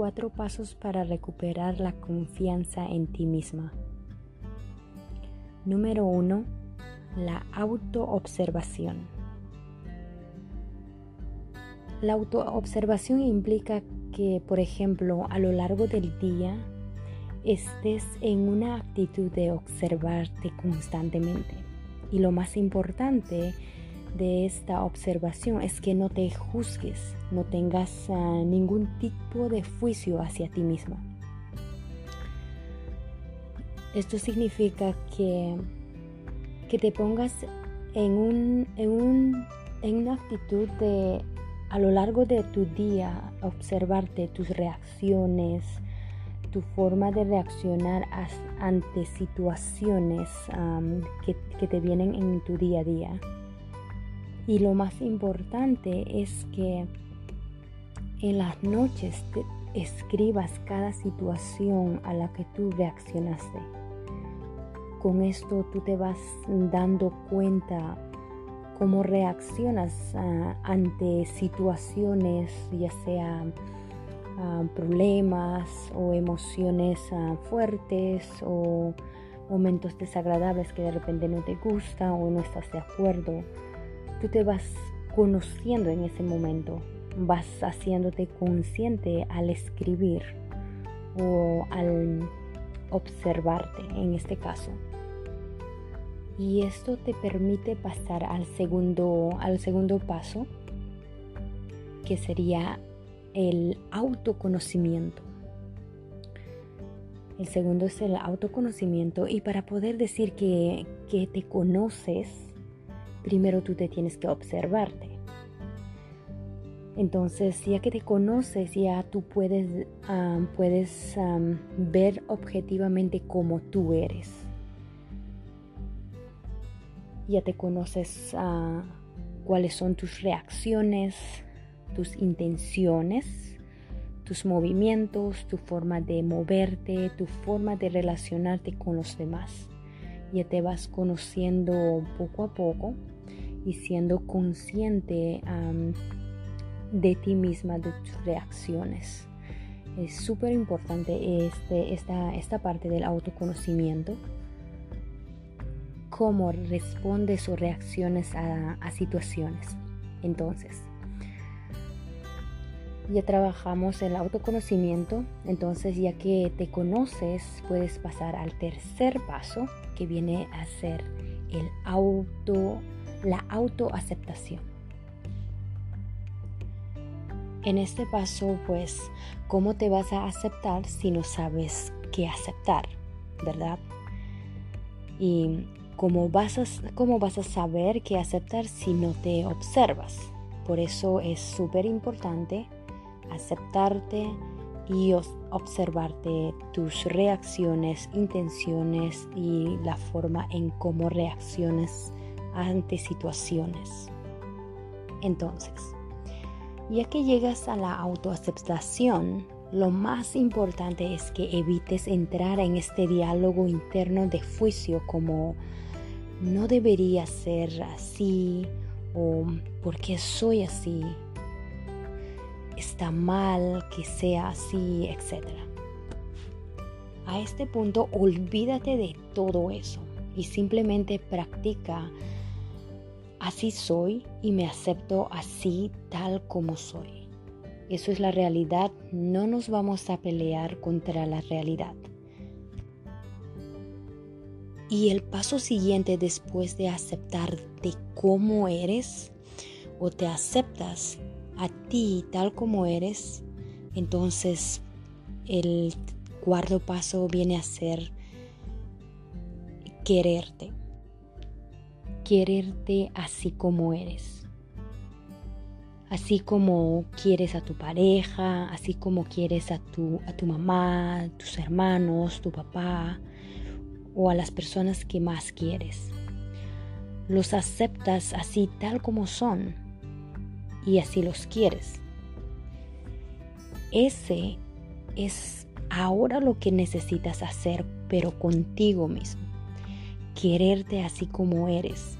cuatro pasos para recuperar la confianza en ti misma. Número 1. La autoobservación. La autoobservación implica que, por ejemplo, a lo largo del día estés en una actitud de observarte constantemente. Y lo más importante de esta observación es que no te juzgues, no tengas ah, ningún tipo de juicio hacia ti misma. Esto significa que, que te pongas en, un, en, un, en una actitud de a lo largo de tu día observarte tus reacciones, tu forma de reaccionar ante situaciones que, que, te vienen en tu día a día. Y lo más importante es que en las noches te escribas cada situación a la que tú reaccionaste. Con esto tú te vas dando cuenta cómo reaccionas ah, ante situaciones, ya sea ah, problemas o emociones ah, fuertes o momentos desagradables que de repente no te gustan o no estás de acuerdo. Tú te vas conociendo en ese momento, vas haciéndote consciente al escribir o al observarte en este caso y esto te permite pasar al segundo, al segundo paso, que sería el autoconocimiento. El segundo es el autoconocimiento y para poder decir que, que te conoces, primero tú te tienes que observarte. Entonces, ya que te conoces, ya tú puedes, puedes ver objetivamente cómo tú eres ya te conoces ah, cuáles son tus reacciones, tus intenciones, tus movimientos, tu forma de moverte, tu forma de relacionarte con los demás. Ya te vas conociendo poco a poco y siendo consciente de ti misma, de tus reacciones. Es súper importante este, esta, esta parte del autoconocimiento cómo respondes o reacciones a, situaciones. Entonces, ya trabajamos el autoconocimiento, entonces ya que te conoces, puedes pasar al tercer paso, que viene a ser el auto, la autoaceptación. En este paso, pues, ¿cómo te vas a aceptar si no sabes qué aceptar? ¿Verdad? Y ¿Cómo vas, a, ¿Cómo vas a saber qué aceptar si no te observas? Por eso es súper importante aceptarte y observarte tus reacciones, intenciones y la forma en cómo reacciones ante situaciones. Entonces, ya que llegas a la autoaceptación, lo más importante es que evites entrar en este diálogo interno de juicio como no debería ser así o porque soy así. Está mal que sea así, etc. A este punto olvídate de todo eso y simplemente practica así soy y me acepto así tal como soy. Eso es la realidad, no nos vamos a pelear contra la realidad. Y el paso siguiente después de aceptarte como eres o te aceptas a ti tal como eres, entonces el cuarto paso viene a ser quererte. Quererte así como eres. Así como quieres a tu pareja, así como quieres a tu, a tu mamá, tus hermanos, tu papá, o a las personas que más quieres. Los aceptas así tal como son y así los quieres. Ese es ahora lo que necesitas hacer, pero contigo mismo. Quererte así como eres.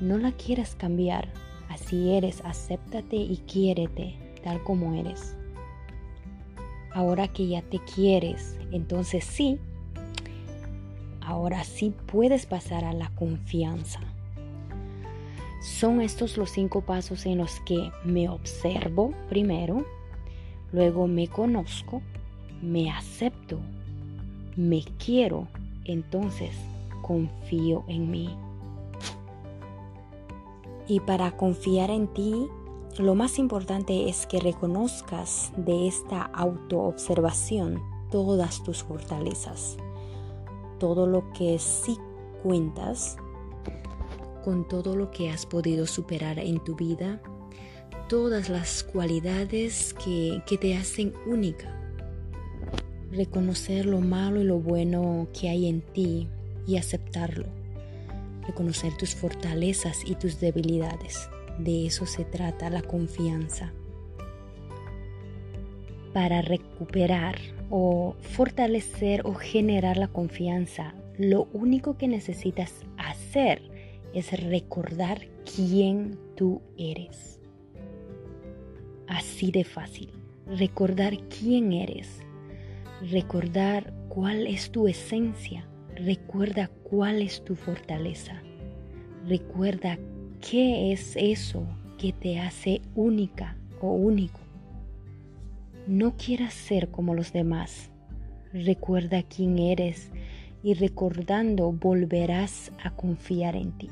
No la quieras cambiar. Así eres, acéptate y quiérete tal como eres. ahora que ya te quieres, entonces sí, ahora sí puedes pasar a la confianza. Son estos los cinco pasos en los que me observo primero, luego me conozco, me acepto, me quiero, entonces confío en mí. Y para confiar en ti, lo más importante es que reconozcas de esta autoobservación todas tus fortalezas, todo lo que sí cuentas con todo lo que has podido superar en tu vida, todas las cualidades que, que te hacen única. Reconocer lo malo y lo bueno que hay en ti y aceptarlo. Reconocer tus fortalezas y tus debilidades. De eso se trata la confianza. Para recuperar o fortalecer o generar la confianza, lo único que necesitas hacer es recordar quién tú eres. Así de fácil. Recordar quién eres. Recordar cuál es tu esencia. Recuerda cuál es tu fortaleza. Recuerda qué es eso que te hace única o único. No quieras ser como los demás. Recuerda quién eres y recordando volverás a confiar en ti.